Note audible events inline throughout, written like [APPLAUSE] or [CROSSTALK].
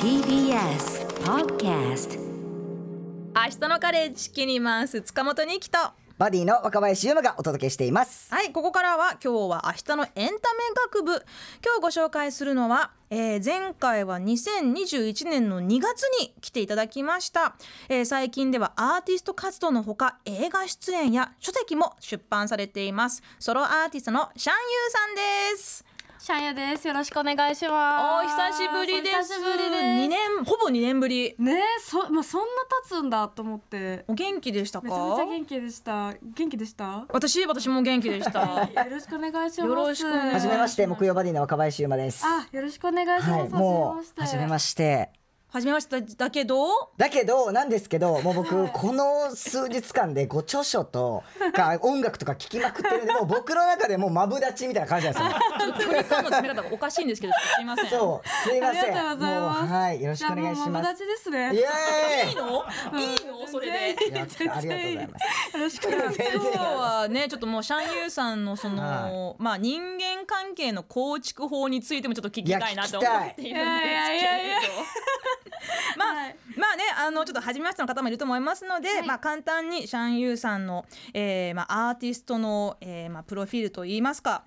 TBS Podcast 明日のカレッジキニマンス塚本に来たバディの若林優馬がお届けしています。はいここからは今日は明日のエンタメ学部。今日ご紹介するのは、えー前回は2021年の2月に来ていただきました、えー最近ではアーティスト活動のほか映画出演や書籍も出版されています。ソロアーティストのシャンユーさんですシャンヤです。よろしくお願いします。お久しぶりですお久しぶりです。2年ほぼ2年ぶりねえ、そ、まあ、そんな経つんだと思って。お元気でしたか？めちゃめちゃ元気でした。元気でした？私私も元気でしたよろしくお願いします。よろしくお願いしますはじめまして木曜バディの若林優馬です。あ、よろしくお願いします。はい、もうはじめましして。はじめましてだけど？だけどなんですけど [LAUGHS] もう僕この数日間でご著書と [LAUGHS] か音楽とか聞きまくってるんでもう僕の中でもうマブダチみたいな感じなんですよ。ちょっと距離感の詰め方がおかしいんですけどすいません。そうすいません。ありがとうございます。はいよろしくお願いしじゃあもうマブダます。チですね。い。いの？いいの？それで。ありがとうございます。よろしくお願いし全然今日はねちょっともうシャンユーさんのその、はまあ人間関係の構築法についてもちょっと聞きたいなと思っているんですけれど。いやいやい。や [LAUGHS] まあ、はいまあねあのちょっと初めましての方もいると思いますので、はいまあ簡単にシャンユーさんの、えーまあアーティストの、えーまあプロフィールといいますか。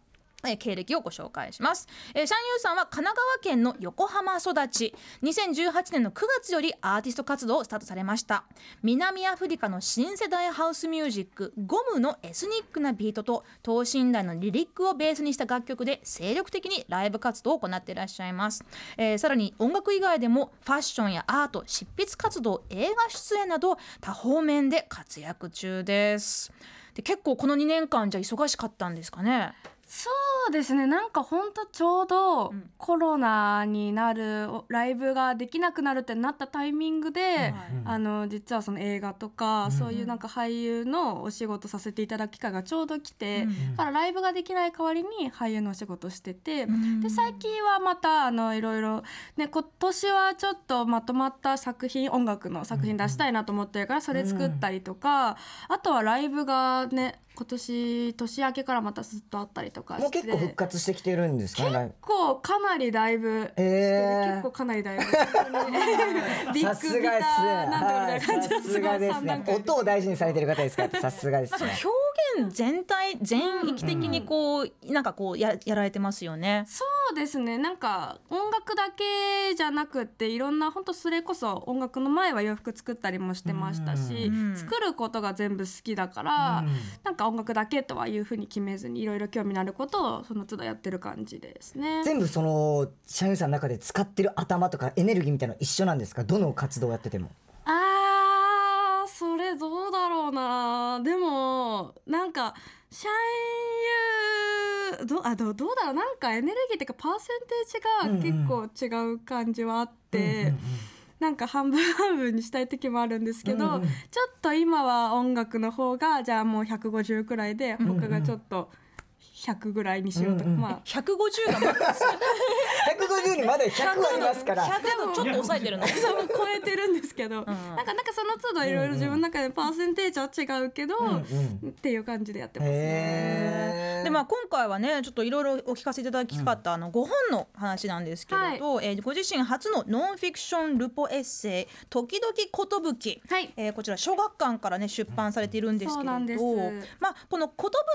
経歴をご紹介します、えーシャンユーさんは神奈川県の横浜育ち。2018年の9月よりアーティスト活動をスタートされました。南アフリカの新世代ハウスミュージックゴムのエスニックなビートと等身大のリリックをベースにした楽曲で精力的にライブ活動を行っていらっしゃいます、えーさらに音楽以外でもファッションやアート執筆活動映画出演など多方面で活躍中です。で結構この2年間じゃ忙しかったんですかね？そうですね。なんかほんとちょうどん。コロナになるおライブができなくなるってなったタイミングで、あの実はその映画とか、そういうなんか俳優のお仕事させていただく機会がちょうど来て、だからライブができない代わりに俳優のお仕事してて、で最近はまたあのいろいろね今年はちょっとまとまった作品音楽の作品出したいなと思ってるからそれ作ったりとか、あとはライブがね今年年明けからまたずっとあったりとかしてもう結構復活してきてるんですか？ね。結構かなりだいぶえー結構かなりだいぶビさッグギタ。ーなんみたいな感じすがですね。[LAUGHS] 音を大事にされてる方ですか？ら、さすがですね。表現全体全域的にこう、なんかこうややられてますよね。そうですねなんか音楽だけじゃなくっていろんな本当それこそ音楽の前は洋服作ったりもしてましたし、うん作ることが全部好きだから、うんなんか音楽だけとはいうふうに決めずにいろいろ興味のあることをその都度やってる感じですね。全部そのシャンユーさんの中で使ってる頭とかエネルギーみたいなの一緒なんですか？どの活動をやってても。あーどうだろうな。でもなんか社員どあどうどうだろう。なんかエネルギーっていうかパーセンテージが結構違う感じはあって、なんか半分半分にしたい時もあるんですけど、うんうんちょっと今は音楽の方がじゃあもう150くらいで他がちょっと100ぐらいにしようとか、うんうん。まあ。150がマックス150にまだ100ありますから。100だとちょっと抑えてるの。[LAUGHS] 超えてるんですけど、なんかなんかその都度いろいろ自分の中でパーセンテージは違うけど、うんっていう感じでやってますね。でまあ今回はねちょっといろいろお聞かせいただきたかった、あの5本の話なんですけれど、えーご自身初のノンフィクションルポエッセイ「時々寿」はい。えーこちら小学館からね出版されているんですけれど、まあ、この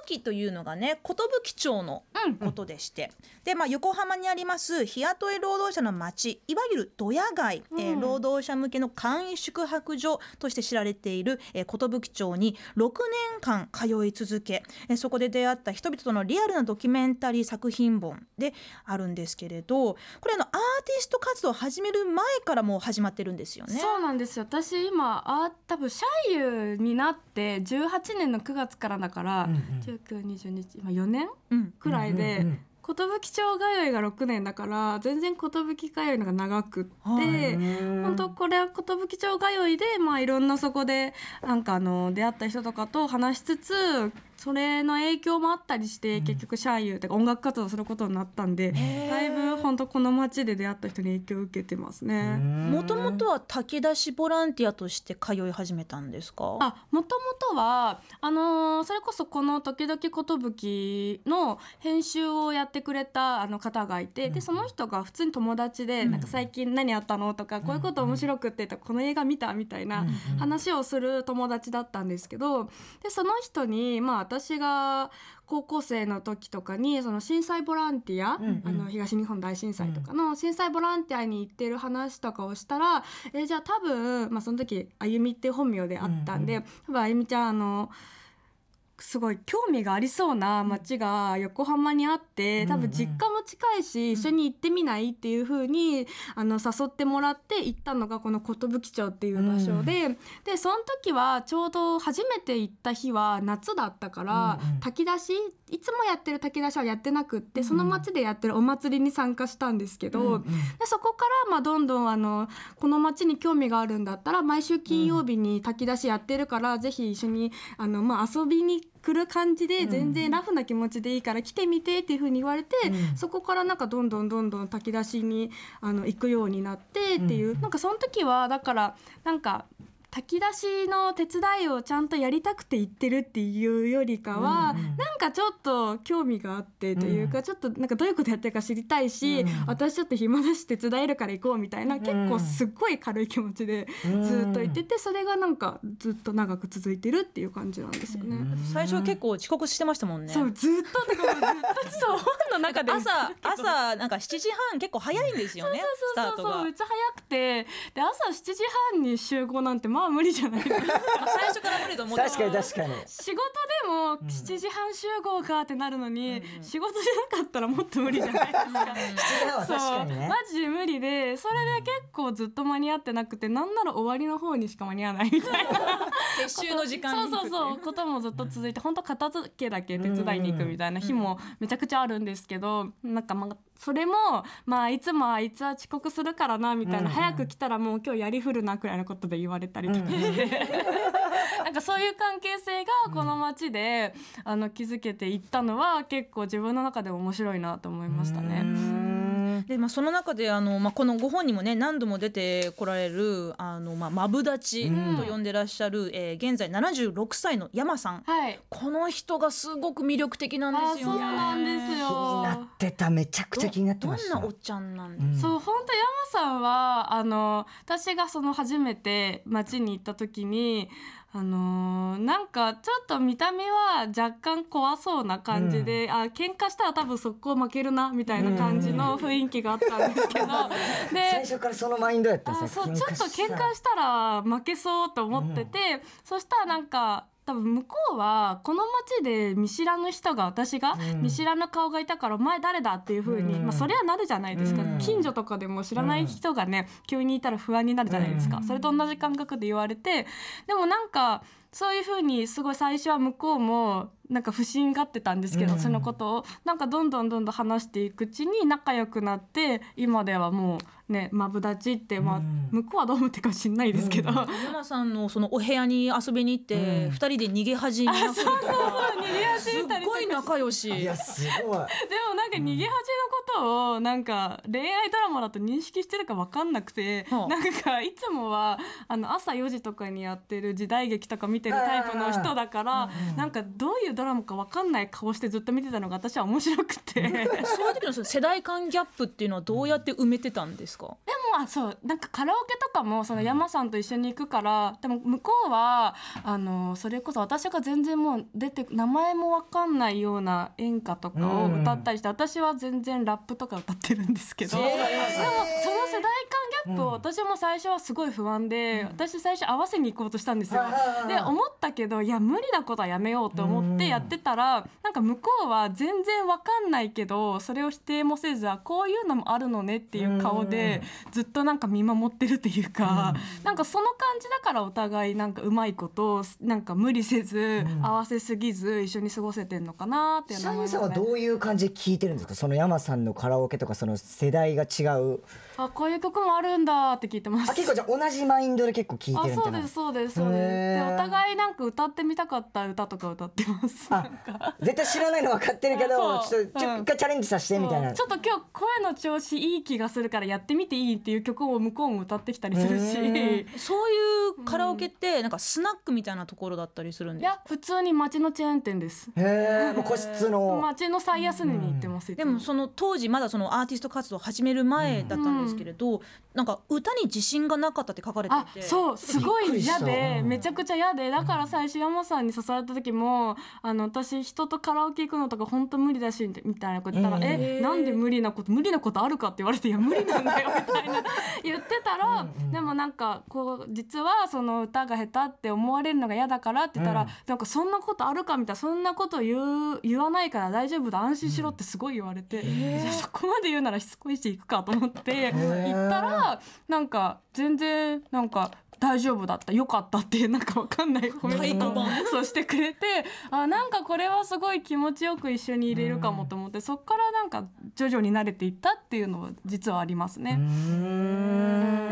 寿というのがね寿町のうんことでして、で、まあ、横浜にあります日雇い労働者の町いわゆるドヤ街、えーうん労働者向けの簡易宿泊所として知られている、えー、寿町に6年間通い続け、えーそこで出会った人々とのリアルなドキュメンタリー作品本であるんですけれどこれあのアーティスト活動を始める前からもう始まってるんですよね。そうなんですよ。私今あ多分社員になって18年の9月からだから、うんうん。1920今4年うん。くらいで、寿町通いが6年だから全然寿通いのが長くって、はい本当これは寿町通いでまあいろんなそこでなんかあの出会った人とかと話しつつそれの影響もあったりして、結局シャンユーってか音楽活動することになったんでだいぶ本当この街で出会った人に影響を受けてますね。もともとは炊き出しボランティアとして通い始めたんですか？あもともとはあのーそれこそこの「時々寿」の編集をやってくれたあの方がいて、でその人が普通に友達で「なんか最近何あったの?」とか、こういうこと面白くって」とかこの映画見た?」みたいな話をする友達だったんですけどでその人にまあ私が高校生の時とかにその震災ボランティア、あの東日本大震災とかの震災ボランティアに行ってる話とかをしたら、えじゃあ多分、まあ、その時あゆみって本名であったんで、多分あゆみちゃんあのすごい興味がありそうな街が横浜にあって多分実家も近いし、一緒に行ってみないっていう風にあの誘ってもらって行ったのがこの寿町っていう場所で、でその時はちょうど初めて行った日は夏だったから、炊き出しいつもやってる炊き出しはやってなくって、その町でやってるお祭りに参加したんですけど、でそこからまあどんどんあのこの町に興味があるんだったら毎週金曜日に炊き出しやってるから、ぜひ一緒にあの、まあ、遊びに来る感じで全然ラフな気持ちでいいから来てみてっていう風に言われて、そこからなんかどんどんどんどん炊き出しにあの行くようになってっていう、なんかその時はだからなんか炊き出しの手伝いをちゃんとやりたくて行ってるっていうよりかは、なんかちょっと興味があってというか、ちょっとなんかどういうことやってるか知りたいし、私ちょっと暇だし手伝えるから行こうみたいな、結構すっごい軽い気持ちでずっと行ってて、それがなんかずっと長く続いてるっていう感じなんですよね。最初は結構遅刻してましたもんね。そうずっとだからずっとそう本の中で朝朝なんか7時半結構早いんですよねスタートがそうそうそうめっちゃ早くてで朝7時半に集合なんてまあ無理じゃない。ですか最初から無理と思って確かに確かに。仕事でも7時半集合かってなるのに、仕事じゃなかったらもっと無理じゃないですか。7時半は確かにね。マジで無理でそれで結構ずっと間に合ってなくてなんなら終わりの方にしか間に合わないみたいな。撤収の時間そうそうそう。こともずっと続いて本当片付けだけ手伝いに行くみたいな日もめちゃくちゃあるんですけどなんかまあそれもまあいつもあいつは遅刻するからなみたいな、早く来たらもう今日やりふるなくらいのことで言われたりとか。して、[LAUGHS] なんかそういう関係性がこの街で、あの築けていったのは結構自分の中でも面白いなと思いましたね。でまあ、その中であの、まあ、このご本にもね何度も出てこられるあの、まあ、マブダチと呼んでらっしゃる、えー現在76歳の山さん。はい。この人がすごく魅力的なんですよね。なんです気によなってためちゃくちゃ気になってました。どんなおっちゃんなんですか、そう本当山さんはあの私がその初めて町に行った時にあのーなんかちょっと見た目は若干怖そうな感じで、あ喧嘩したら多分速攻負けるなみたいな感じの雰囲気があったんですけど、[LAUGHS] 最で初からそのマインドやったんあですよそうちょっと喧嘩したら負けそうと思ってて、そしたらなんか多分向こうはこの街で見知らぬ人が私が見知らぬ顔がいたから「お前誰だ?」っていう風に、うん。まあ、そりゃなるじゃないですか、うん。近所とかでも知らない人がね、急にいたら不安になるじゃないですか、それと同じ感覚で言われてでもなんかそういう風にすごい最初は向こうもなんか不審がってたんですけど、うん。そのことを。なんかどんどんどんどん話していくうちに仲良くなって今ではもうねマブダチって、まあうん。向こうはどう思ってるか知んないですけど、山さんのそのお部屋に遊びに行ってうん。二、人で逃げ恥になったりとかすごい仲良しいやすごい。でもなんか逃げ恥のことをなんか恋愛ドラマだと認識してるか分かんなくて、はあ。なんかいつもはあの朝4時とかにやってる時代劇とか見てるタイプの人だからなんかどういうドラマか分かんない顔してずっと見てたのが私は面白くて。でもそういう時のその世代間ギャップっていうのはどうやって埋めてたんですか、あそうなんかカラオケとかもその山さんと一緒に行くからでも向こうはあのそれこそ私が全然もう出て名前も分かんないような演歌とかを歌ったりして、私は全然ラップとか歌ってるんですけど。でもその世代間ギャップを私も最初はすごい不安で、私最初合わせに行こうとしたんですよ。で思ったけどいや無理なことはやめようと思ってやってたらなんか向こうは全然わかんないけどそれを否定もせずあこういうのもあるのねっていう顔でずっとなんか見守ってるっていうか、なんかその感じだからお互いなんかうまいことなんか無理せず、合わせすぎず一緒に過ごせてんのかなっていうのシャインさんはどういう感じで聞いてるんですか？その山さんのカラオケとかその世代が違う。あこういう曲もあるんだーって聞いてます。あ結構じゃあ同じマインドで結構聞いあてるみたいな。そうですそうですそうです。お互いなんか歌ってみたかった歌とか歌ってます。あ絶対知らないの分かってるけどあそう。ちょっと一回チャレンジさせてみたいな。ちょっと今日声の調子いい気がするからやってみていいっていう曲を向こうも歌ってきたりするし。そういうカラオケってなんかスナックみたいなところだったりするんいですか？や普通に街のチェーン店です。へえもう個室の。街の最安値に行ってます、いつでもその当時まだそのアーティスト活動を始める前だったんですけれど、なんか歌に自信がなかったって書かれていあてそうすごい嫌でめちゃくちゃ嫌で。だから最初山さんに誘われた時もあの私人とカラオケ行くのとか本当無理だしみたいなこと言ったら「うん。えなんで無理なこと無理なことあるか?」って言われて「いや無理なんだよ」[LAUGHS] みたいな言ってたらでもなんかこう実はその歌が下手って思われるのが嫌だからって言ったら、うん。なんかそんなことあるかみたいなそんなこと言う言わないから大丈夫だ安心しろってすごい言われて、じゃあそこまで言うならしつこいし行くかと思って行ったらなんか全然なんか大丈夫だった？よかったっていう [LAUGHS] なんかわかんない褒め太鼓判そうしてくれてあなんかこれはすごい気持ちよく一緒にいれるかもと思ってそっからなんか徐々に慣れていったっていうのは実はありますね。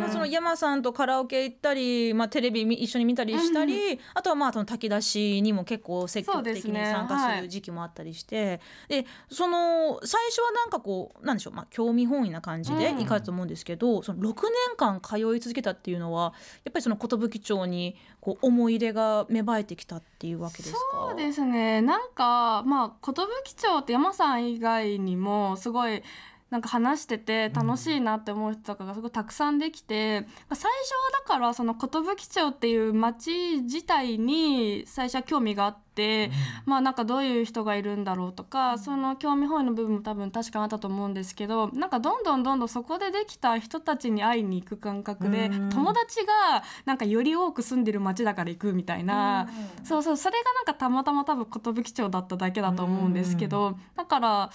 まあ、その山さんとカラオケ行ったり、まあ、テレビみ一緒に見たりしたり、あとはまあその炊き出しにも結構積極的に参加する時期もあったりしてで,、その最初はなんかこうなんでしょう、まあ、興味本位な感じでうん。行かれたと思うんですけど、その6年間通い続けたっていうのはやっぱりその寿町にこう思い入れが芽生えてきたっていうわけですかそうですねなんかまあ寿町って山さん以外にもすごいなんか話してて楽しいなって思う人とかがすごいたくさんできて、最初はだからその寿町っていう町自体に最初は興味があって、まあなんかどういう人がいるんだろうとか、その興味本位の部分も多分確かにあったと思うんですけどなんかどんどんどんどんそこでできた人たちに会いに行く感覚で、うん。友達がなんかより多く住んでる町だから行くみたいな、そうそうそれがなんかたまたま多分寿町だっただけだと思うんですけど、だから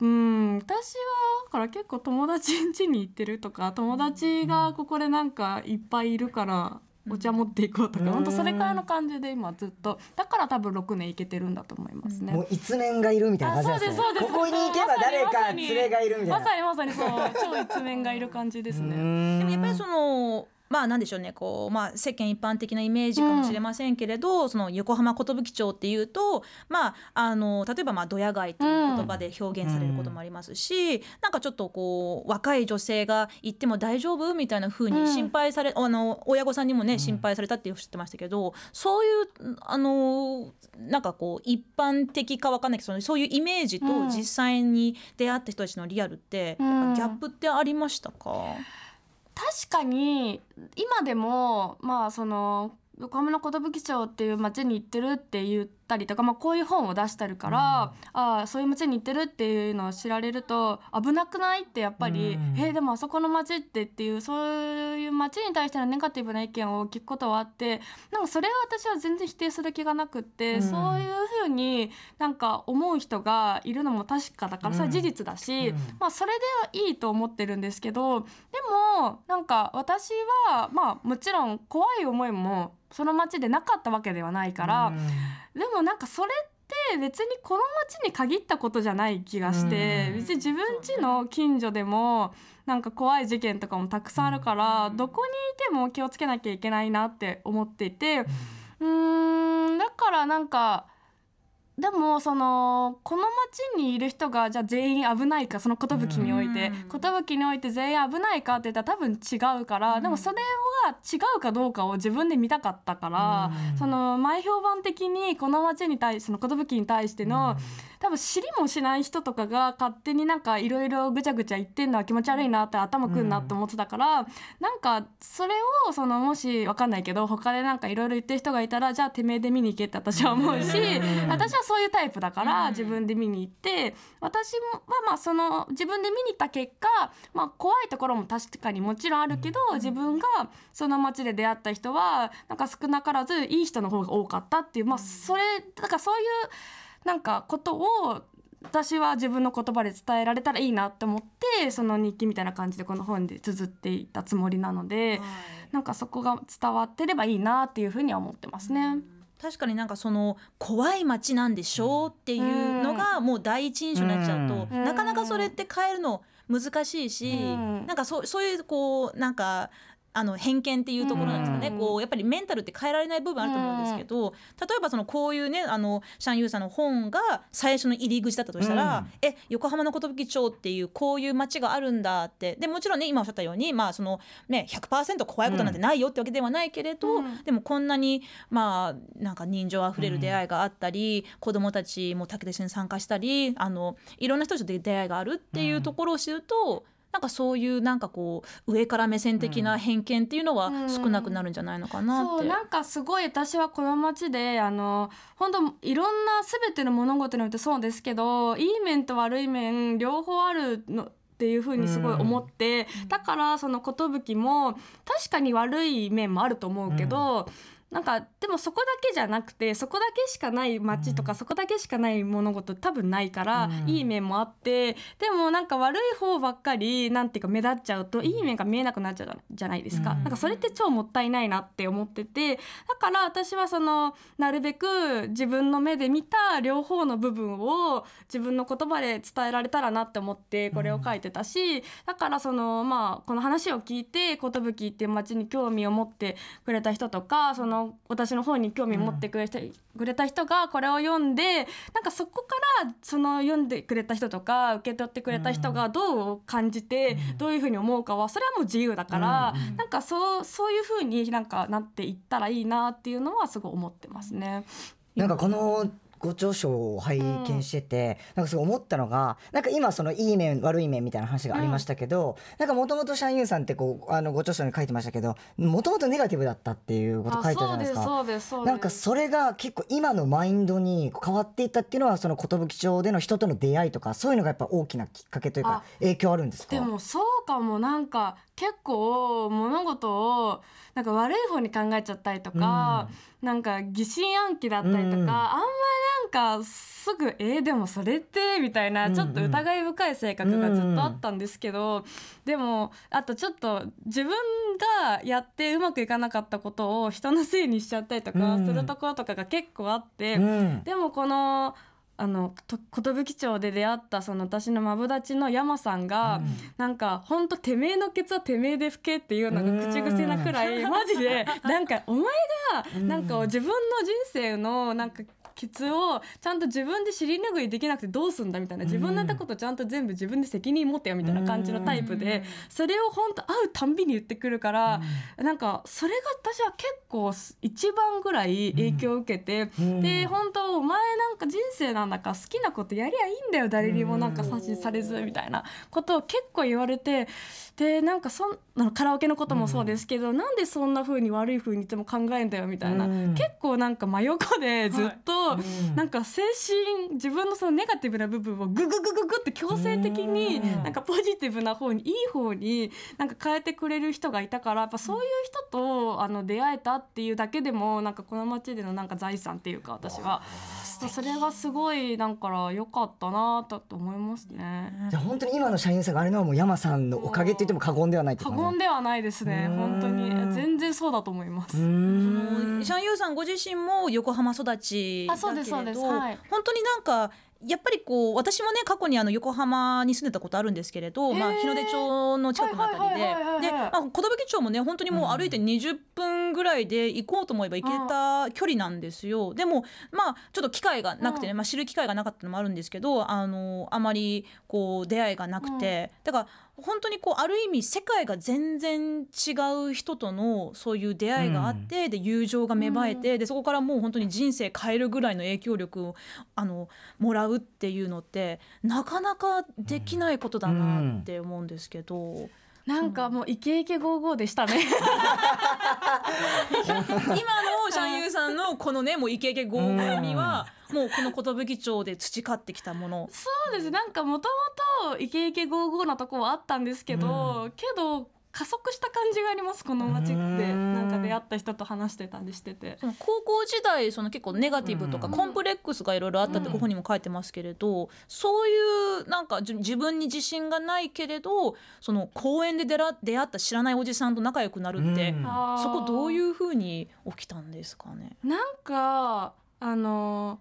うん私はだから結構友達ん家に行ってるとか友達がここでなんかいっぱいいるからお茶持っていこうとか、うん。本当それくらいの感じで今ずっとだから多分6年いけてるんだと思いますね。もう一面がいるみたいなあ感じですね。そうですそうです。ここに行けば誰か連れがいるみたいな。まさにまさにそう超一面がいる感じですね。でもやっぱりそのまあなんでしょうね。こう、まあ、世間一般的なイメージかもしれませんけれど、その横浜寿町っていうと、まあ、あの例えばまあドヤ街という言葉で表現されることもありますし、なんかちょっとこう若い女性が行っても大丈夫みたいな風に心配され、あの親御さんにもね心配されたっておっしゃってましたけどそういうあのなんかこう一般的かわかんないけどそういうイメージとうん。実際に出会った人たちのリアルって、ギャップってありましたか、確かに今でもまあその横浜の寿町っていう町に行ってるって言ったりとか、まあ、こういう本を出してるから、ああそういう町に行ってるっていうのを知られると危なくないってやっぱり、うん。えーでもあそこの町ってっていうそういう町に対してのネガティブな意見を聞くことはあってなんかそれは私は全然否定する気がなくって、うん。そういうふうになんか思う人がいるのも確かだから、それは事実だし、うん。まあそれではいいと思ってるんですけどでもなんか私はまあもちろん怖い思いもその町でなかったわけではないから、でもなんかそれって別にこの町に限ったことじゃない気がして、うん。別に自分家の近所でもなんか怖い事件とかもたくさんあるから、どこにいても気をつけなきゃいけないなって思っていてうーんだからなんかでもそのこの町にいる人がじゃあ全員危ないかその寿において。うん。寿において全員危ないかって言ったら多分違うから、でもそれが違うかどうかを自分で見たかったから、うん。その前評判的にこの町に対してその寿に対しての、多分知りもしない人とかが勝手になんかいろいろぐちゃぐちゃ言ってんのは気持ち悪いなって頭くんなって思ってたから、なんかそれをそのもしわかんないけど他でなんかいろいろ言ってる人がいたらじゃあてめえで見に行けって私は思うし、うん。私はそういうタイプだからうん。自分で見に行って私もはまあその自分で見に行った結果、まあ、怖いところも確かにもちろんあるけど、自分がその街で出会った人はなんか少なからずいい人の方が多かったっていう、まあ、それだからそういうなんかことを私は自分の言葉で伝えられたらいいなって思ってその日記みたいな感じでこの本で綴っていたつもりなので、なんかそこが伝わってればいいなっていうふうには思ってますね。確かになんかその怖い街なんでしょうっていうのがもう第一印象になっちゃうと、うん。なかなかそれって変えるの難しいし、うん。なんかそうそういうこうなんかあの偏見っていうところなんですかね、うん。こうやっぱりメンタルって変えられない部分あると思うんですけど、例えばそのこういうねあのシャンユーさんの本が最初の入り口だったとしたら、うん。え横浜の寿町っていうこういう街があるんだって。でもちろんね今おっしゃったようにまあそのね100%怖いことなんてないよってわけではないけれど、うん。でもこんなにまあなんか人情あふれる出会いがあったり、子どもたちも竹田に参加したりあのいろんな人たちと出会いがあるっていうところを知ると、なんかそういうなんかこう上から目線的な偏見っていうのはうん。少なくなるんじゃないのかなって。そうなんかすごい私はこの街であの本当いろんな全ての物事においてそうですけどいい面と悪い面両方あるのっていう風にすごい思って、だからその寿も確かに悪い面もあると思うけど、なんかでもそこだけじゃなくてそこだけしかない街とか、そこだけしかない物事多分ないから、うん。いい面もあってでもなんか悪い方ばっかりなんていうか目立っちゃうといい面が見えなくなっちゃうじゃないですか、うん。なんかそれって超もったいないなって思っててだから私はそのなるべく自分の目で見た両方の部分を自分の言葉で伝えられたらなって思ってこれを書いてたし、だからそのまあこの話を聞いて寿っていう街に興味を持ってくれた人とかその私の方に興味を持ってくれた,、くれた人がこれを読んでなんかそこからその読んでくれた人とか受け取ってくれた人がどう感じて、どういうふうに思うかはそれはもう自由だから、なんかそうそういうふうになんかなっていったらいいなっていうのはすごい思ってますね。なんかこのご著書を拝見してて、なんかすごい思ったのがなんか今そのいい面悪い面みたいな話がありましたけど、なんかもともとシャンユーさんってこうあのご著書に書いてましたけどもともとネガティブだったっていうこと書いてあるじゃないですか。そうですそうですなんかそれが結構今のマインドに変わっていったっていうのはその寿町での人との出会いとかそういうのがやっぱ大きなきっかけというかあ影響あるんですか？でもそうかもなんか結構物事をなんか悪い方に考えちゃったりとか、なんか疑心暗鬼だったりとか、うん。あんまりなんかすぐ「えーでもそれって」みたいなうん。ちょっと疑い深い性格がずっとあったんですけど、でもあとちょっと自分がやってうまくいかなかったことを人のせいにしちゃったりとかうん。するところとかが結構あって。うん。でもこのあの寿町で出会ったその私のマブダチの山さんが、うん。なんかほんとてめえのケツはてめえで吹けっていうのが口癖なくらいマジでなんかお前がなんか自分の人生のなんかケツをちゃんと自分で尻拭いできなくてどうすんだみたいな自分のやったことちゃんと全部自分で責任持ってよみたいな感じのタイプでそれを本当会うたんびに言ってくるからなんかそれが私は結構一番ぐらい影響を受けてで本当お前なんか人生なんだから好きなことやりゃいいんだよ誰にもなんか指図されずみたいなことを結構言われてでなんかそんあのカラオケのこともそうですけど、なんでそんな風に悪い風にいつも考えんだよみたいな、結構なんか真横でずっと、うん。なんか精神自分のそのネガティブな部分をグググググって強制的にうん。なんかポジティブな方にいい方になんか変えてくれる人がいたからやっぱそういう人とあの出会えたっていうだけでもなんかこの街でのなんか財産っていうか私は。それがすごいなんか良かったなとと思いますね。じゃあ本当に今の社員さんがあれのはもう山さんのおかげって言っても過言ではない過言ではないですねうん。本当に。全然そうだと思います。うーん。シャンユーさんご自身も横浜育ちだあそうけれどはい。本当になんかやっぱりこう私もね過去にあの横浜に住んでたことあるんですけれど、まあ、日の出町の近くのあたりで寿町もね本当にもう歩いて20分ぐらいで行こうと思えば行けた距離なんですよ。でもまあちょっと機会がなくてね、まあ、知る機会がなかったのもあるんですけどあのあまりこう出会いがなくて、だから本当にこうある意味世界が全然違う人とのそういう出会いがあって、で友情が芽生えて、でそこからもう本当に人生変えるぐらいの影響力をあのもらうっていうのってなかなかできないことだなって思うんですけど。なんかもうイケイケゴーゴーでしたね。[LAUGHS] 今のシャンユーさんのこのねもうイケイケゴーゴーみはもうこの寿町で培ってきたもの。そうです。なんかもともとイケイケゴーゴーなとこはあったんですけど、けど加速した感じがありますこの街って。うん。なんか出会った人と話してたりしてて。その高校時代その結構ネガティブとかコンプレックスがいろいろあったってここにも書いてますけれど、そういうなんか自分に自信がないけれどその公園で出ら出会った知らないおじさんと仲良くなるって、そこどういうふうに起きたんですかね。なんかあの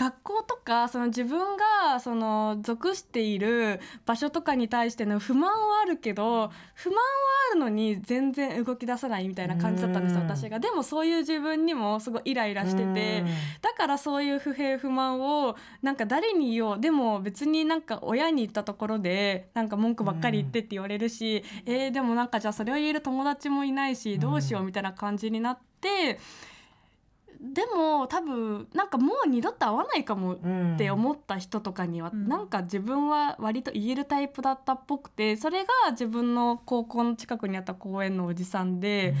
学校とかその自分がその属している場所とかに対しての不満はあるけど不満はあるのに全然動き出さないみたいな感じだったんです私が。でもそういう自分にもすごいイライラしてて。だからそういう不平不満をなんか誰に言おう。でも別になんか親に言ったところでなんか文句ばっかり言ってって言われるし、えーでもなんかじゃあそれを言える友達もいないしどうしようみたいな感じになって。でも多分なんかもう二度と会わないかもって思った人とかには、うん。なんか自分は割と言えるタイプだったっぽくてそれが自分の高校の近くにあった公園のおじさんで、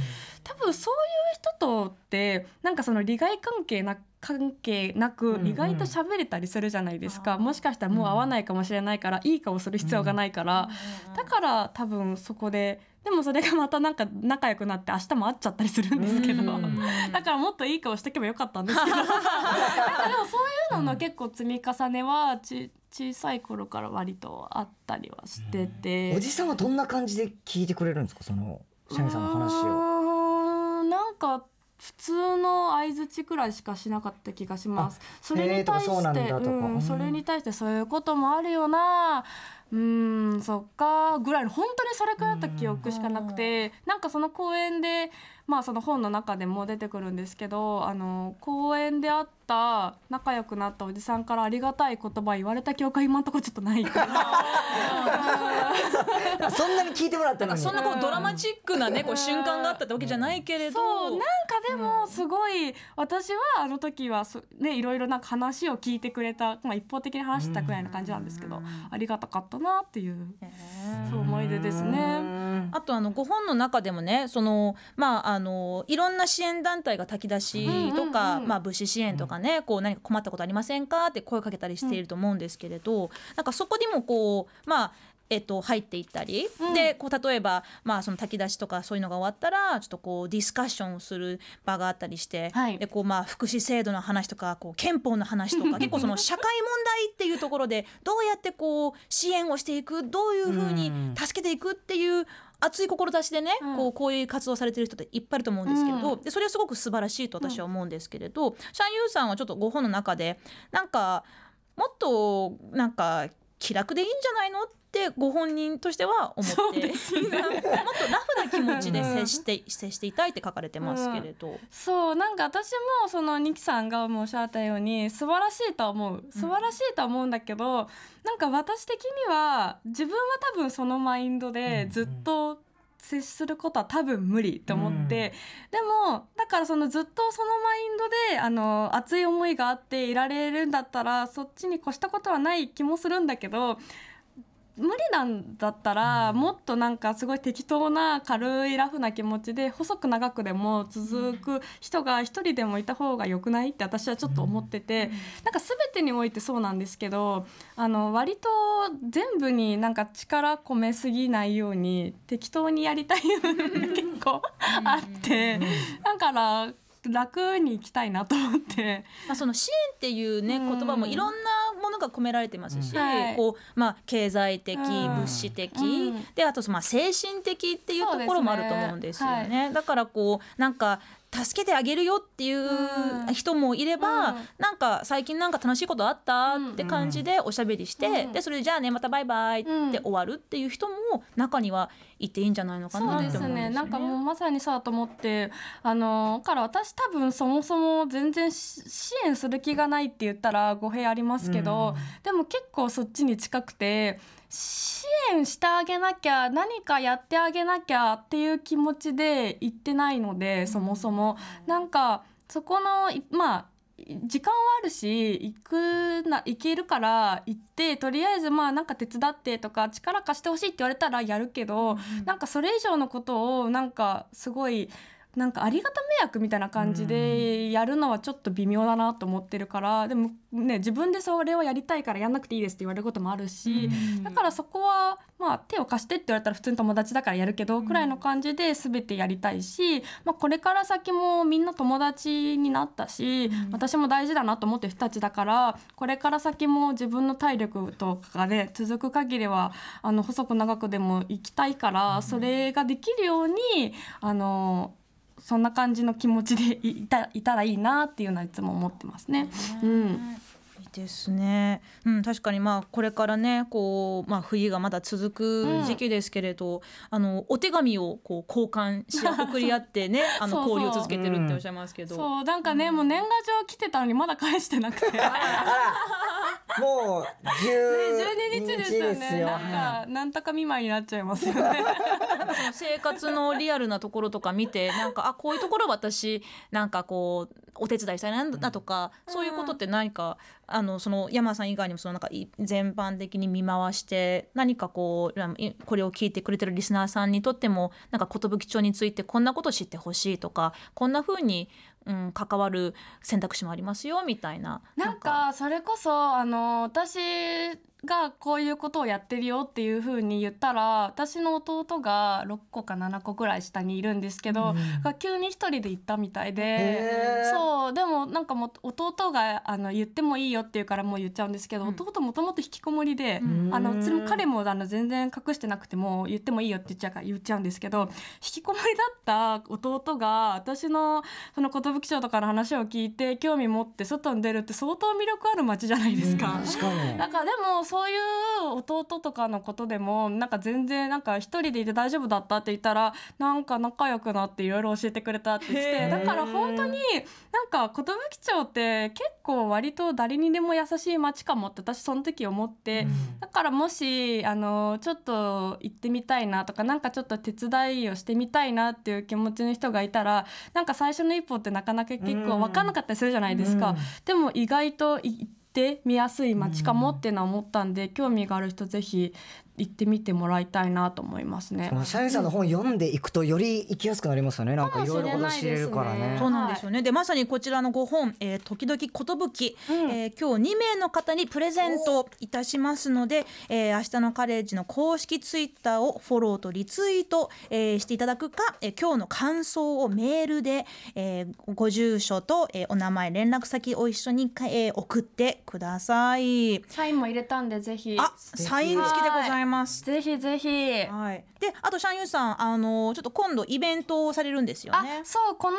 多分そういう人とってなんかその利害関係な関係なくうんうん。意外と喋れたりするじゃないですか、あー。もしかしたらもう会わないかもしれないから、いい顔する必要がないから、だから多分そこででもそれがまたなんか仲良くなって明日も会っちゃったりするんですけど、うん [LAUGHS] だからもっといい顔しておけばよかったんですけどなんかでもそういうのの結構積み重ねはち小さい頃から割とあったりはしてて。おじさんはどんな感じで聞いてくれるんですか？そのシャミさんの話を。んなんか普通の相槌くらいしかしなかった気がします。それに対して、それに対してそういうこともあるよな。うーんそっか。ぐらいの本当にそれくらいだった記憶しかなくて、なんかその公園でまあその本の中でも出てくるんですけど、あの公園で会った仲良くなったおじさんからありがたい言葉言われた記憶は今のところちょっとないから。[LAUGHS] そんなに聞いてもらったのに。そんなこうドラマチックなねこう瞬間があったってわけじゃないけれどそうなんかでもすごい、私はあの時はそねいろいろなんか話を聞いてくれた、まあ、一方的に話したくらいの感じなんですけど、ありがたかったなっていうそう思い出ですね。あとあのご本の中でもねそのまああのいろんな支援団体が炊き出しとか、うんうんうんまあ物資支援とかね、こう何か困ったことありませんか？って声かけたりしていると思うんですけれど、なんかそこにもこうまあえっと、入っていったり、うん。でこう例えば、まあ、その炊き出しとかそういうのが終わったらちょっとこうディスカッションをする場があったりして、はい。でこうまあ福祉制度の話とかこう憲法の話とか [LAUGHS] 結構その社会問題っていうところでどうやってこう支援をしていくどういうふうに助けていくっていう熱い志でね、うん。こうこういう活動されてる人っていっぱいいると思うんですけれど、うん。でそれはすごく素晴らしいと私は思うんですけれど、シャンユーさんはちょっとご本の中でなんかもっとなんか気楽でいいんじゃないの？ってご本人としては思って。[LAUGHS] もっとラフな気持ちで接して接していたいって書かれてますけれど。そうなんか私もそのニキさんがもうおっしゃったように素晴らしいとは思う。素晴らしいとは思うんだけど、なんか私的には自分は多分そのマインドでずっと接することは多分無理と思って、でもだからそのずっとそのマインドであの熱い思いがあっていられるんだったらそっちに越したことはない気もするんだけど無理なんだったら、もっとなんかすごい適当な軽いラフな気持ちで細く長くでも続く人が一人でもいた方が良くないって私はちょっと思ってて、なんか全てにおいてそうなんですけどあの割と全部になんか力込めすぎないように適当にやりたい結構あって、だから楽に行きたいなと思って。まあ、その支援っていうねうん。言葉もいろんなものが込められてますし、うん。はい。こうまあ、経済的、うん。物資的、うん。であとまあ精神的っていうところもあると思うんですよそうね。だからこうなんか助けてあげるよっていううん。人もいれば、うん。なんか最近なんか楽しいことあったって感じでおしゃべりして、うん。でそれでじゃあねまたバイバイって終わるっていう人も中にはいていいんじゃないのかそうなってですね。思うんですよね。なんかもうまさにそうだと思ってあのだから私多分そもそも全然し支援する気がないって言ったら語弊ありますけど、でも結構そっちに近くて支援してあげなきゃ何かやってあげなきゃっていう気持ちで行ってないのでそもそも、なんかそこのいまあ時間はあるし行くな行けるから行ってとりあえずまあなんか手伝ってとか力貸してほしいって言われたらやるけど、なんかそれ以上のことをなんかすごいなんかありがた迷惑みたいな感じでやるのはちょっと微妙だなと思ってるからでもね自分でそれをやりたいからやんなくていいですって言われることもあるし、だからそこはまあ手を貸してって言われたら普通に友達だからやるけどくらいの感じで全てやりたいし、まあ、これから先もみんな友達になったし、私も大事だなと思ってる人たちだからこれから先も自分の体力とかがね続く限りはあの細く長くでも行きたいから、それができるようにあのそんな感じの気持ちでいたいたらいいなっていうのはいつも思ってますね。うんですね、うん、確かにまあこれからねこう、まあ、冬がまだ続く時期ですけれど、あのお手紙をこう交換し送り合ってね [LAUGHS] あの交流を続けてるっておっしゃいますけど。そうなんかね、もう年賀状来てたのにまだ返してなくて。もう12 12日ですよね。よ。なんかなんとか見舞いになっちゃいますよね。[LAUGHS] 生活のリアルなところとか見てなんかあこういうところ私なんかこうお手伝いしたいなとか、そういうことって何かあのその山さん以外にもそのなんか全般的に見回して何かこうこれを聞いてくれてるリスナーさんにとってもなんか寿町についてこんなこと知ってほしいとかこんな風にうん、関わる選択肢もありますよみたいな。なんかそれこそあの私がこういうことをやってるよっていう風に言ったら私の弟が6個か7個ぐらい下にいるんですけど、が急に一人で行ったみたいでそうでもなんかもう弟があの言ってもいいよって言うからもう言っちゃうんですけど、うん。弟もともと引きこもりで、ん。あのつ彼もあの全然隠してなくても言ってもいいよって言っちゃうから言っちゃうんですけど引きこもりだった弟が私のその寿町とかの話を聞いて興味持って外に出るって相当魅力ある街じゃないですか。確かに。なんかでもそういう弟とかのことでもなんか全然なんか一人でいて大丈夫だったって言ったらなんか仲良くなっていろいろ教えてくれたって言ってだから本当になんか寿町って結構割と誰にでも優しい街かもって私その時思って、だからもしあのちょっと行ってみたいなとかなんかちょっと手伝いをしてみたいなっていう気持ちの人がいたらなんか最初の一歩ってなかなか結構分かんなかったりするじゃないですか。うん。でも意外と行って見やすい街かもってのは思ったんで、興味がある人ぜひ行ってみてもらいたいなと思いますねシャインさんの本読んでいくとより行きやすくなりますよねなんかいろいろこと知れるからねそうなんですよね。でまさにこちらの5本、えー、時々寿、うんえー今日2名の方にプレゼントいたしますので、えー、明日のカレッジの公式ツイッターをフォローとリツイート、えーしていただくか、えー今日の感想をメールで、えーご住所と、えーお名前連絡先を一緒に、えー送ってください。サインも入れたんでぜひ。あ、サイン付きでございます。ぜひぜひ。はい。で、あとシャンユーさん、あのちょっと今度イベントをされるんですよあね。そうこの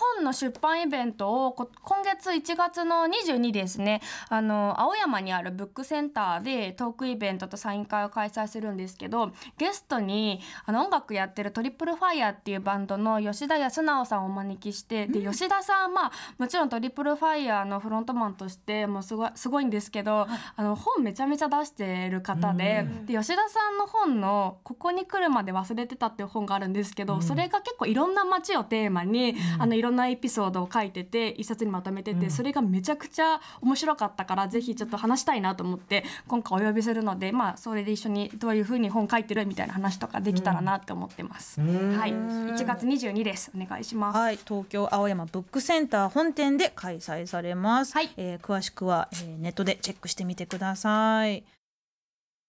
本の出版イベントをこ今月1月の22ですねあの青山にあるブックセンターでトークイベントとサイン会を開催するんですけどゲストにあの音楽やってるトリプルファイヤーっていうバンドの吉田康直さんをお招きしてで吉田さんまあもちろんトリプルファイヤーのフロントマンとしてもうすごいすごいんですけど、あの本めちゃめちゃ出してる方で,、で吉田さんの本の「ここに来るまで忘れてた」っていう本があるんですけど、それが結構いろんな街をテーマに、あのいろんなエピソードを書いてて一冊にまとめてて、それがめちゃくちゃ面白かったからぜひちょっと話したいなと思って今回お呼びするのでまあそれで一緒にどういうふうに本書いてるみたいな話とかできたらなって思ってます。はい、1月22ですお願いします。はい、東京青山ブックセンター本店で開催されます。はいえー詳しくは、えーネットでチェックしてみてください。